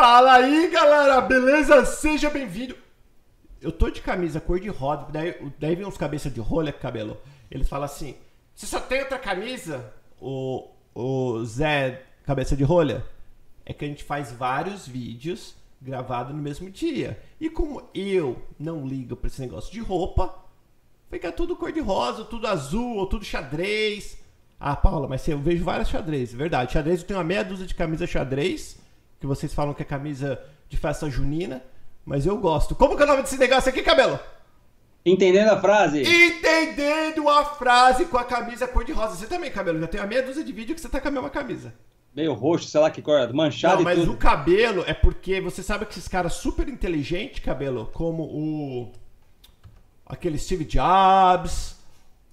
Fala aí, galera, beleza? Seja bem-vindo. Eu tô de camisa cor de rosa, daí, daí vem uns cabeça de rolha, cabelo. Ele fala assim: Você só tem outra camisa? O, o Zé, cabeça de rolha? É que a gente faz vários vídeos gravados no mesmo dia. E como eu não ligo pra esse negócio de roupa, fica tudo cor de rosa, tudo azul, ou tudo xadrez. Ah, Paula, mas eu vejo várias xadrez, verdade. Xadrez eu tenho uma meia dúzia de camisa xadrez, que vocês falam que é camisa de festa junina, mas eu gosto. Como que é o nome desse negócio aqui, cabelo? Entendendo a frase? Entendendo a frase com a camisa cor-de-rosa. Você também, cabelo, já tem uma meia dúzia de vídeo que você tá com a mesma camisa. Meio roxo, sei lá que cor, manchado Não, e mas tudo. o cabelo é porque você sabe que esses caras super inteligentes, cabelo, como o. aquele Steve Jobs,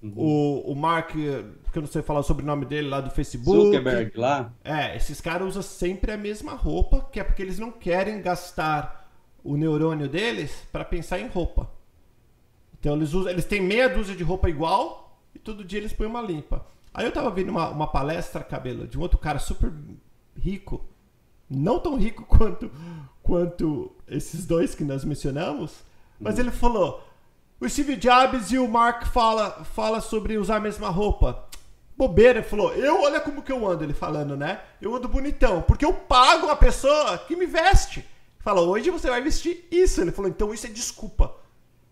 Uhum. o, o Mark, que eu não sei falar o sobrenome dele lá do Facebook. Zuckerberg lá. É, esses caras usam sempre a mesma roupa, que é porque eles não querem gastar o neurônio deles para pensar em roupa. Então eles usam, eles têm meia dúzia de roupa igual e todo dia eles põem uma limpa. Aí eu tava vendo uma, uma palestra, cabelo, de um outro cara super rico, não tão rico quanto quanto esses dois que nós mencionamos, mas ele falou: o Steve Jobs e o Mark fala fala sobre usar a mesma roupa. Bobeira, ele falou, eu olha como que eu ando, ele falando, né? Eu ando bonitão, porque eu pago uma pessoa que me veste. Fala, hoje você vai vestir isso. Ele falou, então isso é desculpa.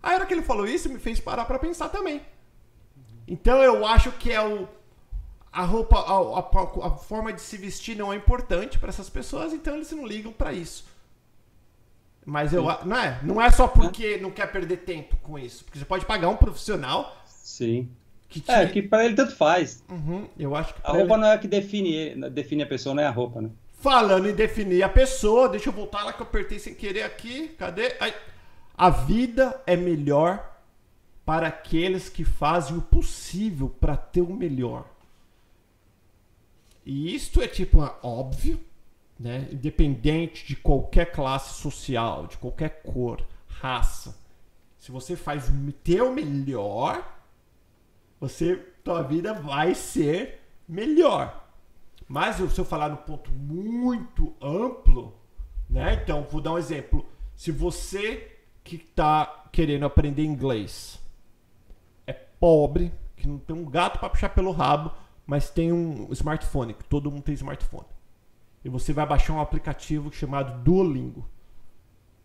A hora que ele falou isso, me fez parar pra pensar também. Então eu acho que é o. A roupa, a, a- a forma de se vestir não é importante pra essas pessoas, então eles não ligam pra isso. Mas eu. a- Não é, não é só porque não quer perder tempo com isso. Porque você pode pagar um profissional Sim. que te. É, que pra ele tanto faz. Uhum, eu acho que A roupa ele- não é o que define, define a pessoa, não é a roupa, né? Falando em definir a pessoa, deixa eu voltar lá que eu apertei sem querer aqui. Cadê? Ai. A vida é melhor para aqueles que fazem o possível para ter o melhor. E isto é tipo óbvio, né? Independente de qualquer classe social, de qualquer cor, raça. Se você faz o teu melhor, você tua vida vai ser melhor. Mas se eu falar no ponto muito amplo, né? Então, vou dar um exemplo. Se você que está querendo aprender inglês é pobre, que não tem um gato para puxar pelo rabo, mas tem um smartphone, que todo mundo tem smartphone. E você vai baixar um aplicativo chamado Duolingo,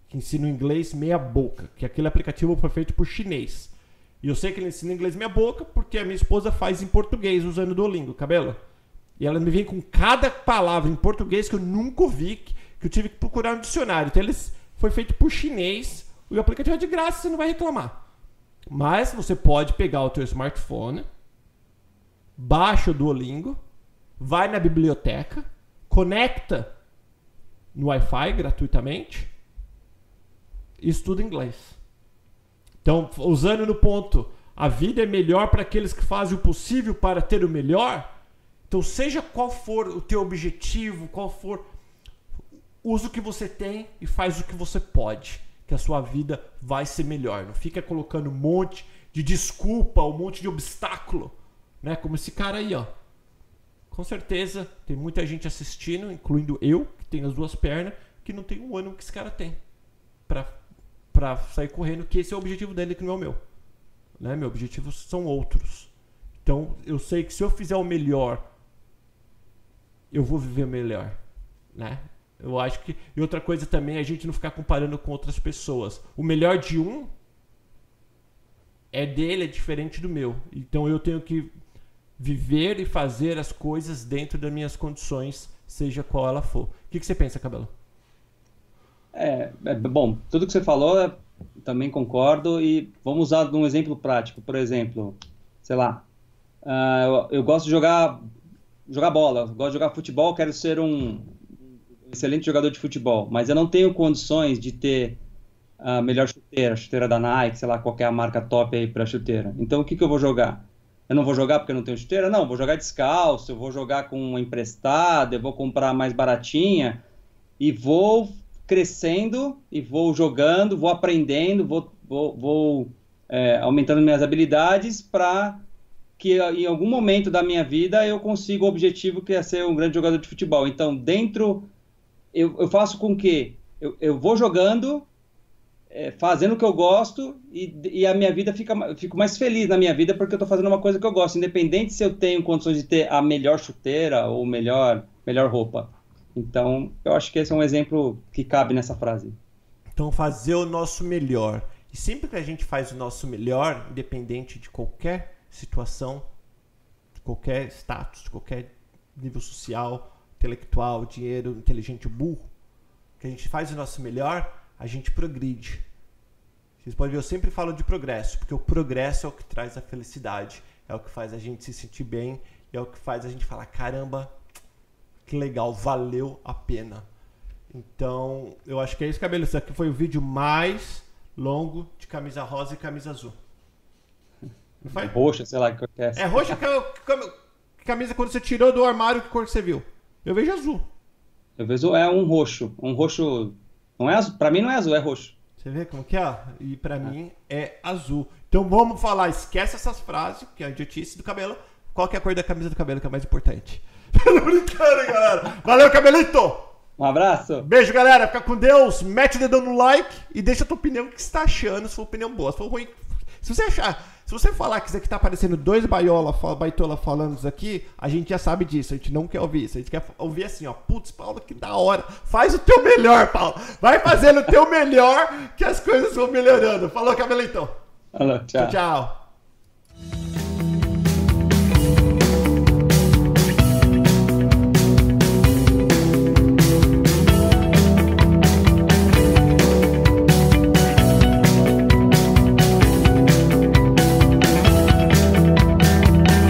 que ensina o inglês meia boca, que aquele aplicativo foi feito por chinês. E eu sei que ele ensina inglês meia boca porque a minha esposa faz em português usando o Duolingo, cabelo. E ela me vem com cada palavra em português que eu nunca ouvi, que eu tive que procurar no dicionário. Então eles foi feito por chinês, o aplicativo é de graça, você não vai reclamar. Mas você pode pegar o teu smartphone, baixa o Duolingo, vai na biblioteca, conecta no Wi-Fi gratuitamente e estuda inglês. Então, usando no ponto, a vida é melhor para aqueles que fazem o possível para ter o melhor. Então, seja qual for o teu objetivo, qual for, usa o que você tem e faz o que você pode, que a sua vida vai ser melhor. Não fica colocando um monte de desculpa, um monte de obstáculo, né? Como esse cara aí, ó. Com certeza tem muita gente assistindo, incluindo eu, que tenho as duas pernas, que não tem um ano que esse cara tem pra, sair correndo, que esse é o objetivo dele, que não é o meu. Né? Meu objetivo são outros. Então eu sei que se eu fizer o melhor, eu vou viver melhor, né? Eu acho que e outra coisa também é a gente não ficar comparando com outras pessoas. O melhor de um é dele, é diferente do meu. Então eu tenho que viver e fazer as coisas dentro das minhas condições, seja qual ela for. O que, que você pensa, Cabelo? É, é, bom, tudo que você falou, eu também concordo e vamos usar um exemplo prático. Por exemplo, sei lá, ah, eu, eu gosto de jogar, jogar bola, gosto de jogar futebol, quero ser um excelente jogador de futebol, mas eu não tenho condições de ter a melhor chuteira, a chuteira da Nike, sei lá, qualquer marca top aí para chuteira. Então, o que que eu vou jogar? Eu não vou jogar porque eu não tenho chuteira? Não, vou jogar descalço, eu vou jogar com uma emprestada, eu vou comprar mais baratinha e vou crescendo e vou jogando, vou aprendendo, vou, vou, vou é, aumentando minhas habilidades para que em algum momento da minha vida eu consiga o objetivo que é ser um grande jogador de futebol. Então, dentro eu, eu faço com que eu, eu vou jogando, é, fazendo o que eu gosto e, e a minha vida fica, fico mais feliz na minha vida porque eu estou fazendo uma coisa que eu gosto, independente se eu tenho condições de ter a melhor chuteira ou melhor, melhor roupa. Então, eu acho que esse é um exemplo que cabe nessa frase. Então, fazer o nosso melhor. E sempre que a gente faz o nosso melhor, independente de qualquer situação, de qualquer status, de qualquer nível social, intelectual, dinheiro, inteligente, burro, que a gente faz o nosso melhor, a gente progride. Vocês podem ver, eu sempre falo de progresso, porque o progresso é o que traz a felicidade, é o que faz a gente se sentir bem, é o que faz a gente falar: caramba, que legal, valeu a pena. Então, eu acho que é isso, cabelo. Esse aqui foi o vídeo mais longo de camisa rosa e camisa azul. Não foi? Roxa, sei lá que é. É roxa que camisa quando você tirou do armário, que cor você viu? Eu vejo azul. Eu vejo é um roxo, um roxo. Não é azul. Para mim não é azul, é roxo. Você vê como que é? E para é. mim é azul. Então vamos falar, esquece essas frases, que é a idiotice do cabelo. Qual que é a cor da camisa do cabelo que é mais importante? Brincando, galera. Valeu, cabelito! Um abraço. Beijo, galera. Fica com Deus. Mete o dedão no like e deixa a tua opinião. O que você tá achando? Se for opinião boa. Se for ruim. Se você achar. Se você falar que isso aqui tá aparecendo dois baiola, baitola falando isso aqui, a gente já sabe disso. A gente não quer ouvir isso. A gente quer ouvir assim, ó. Putz, Paulo, que da hora. Faz o teu melhor, Paulo. Vai fazendo o teu melhor que as coisas vão melhorando. Falou, cabelitão. Falou, tchau. tchau. tchau.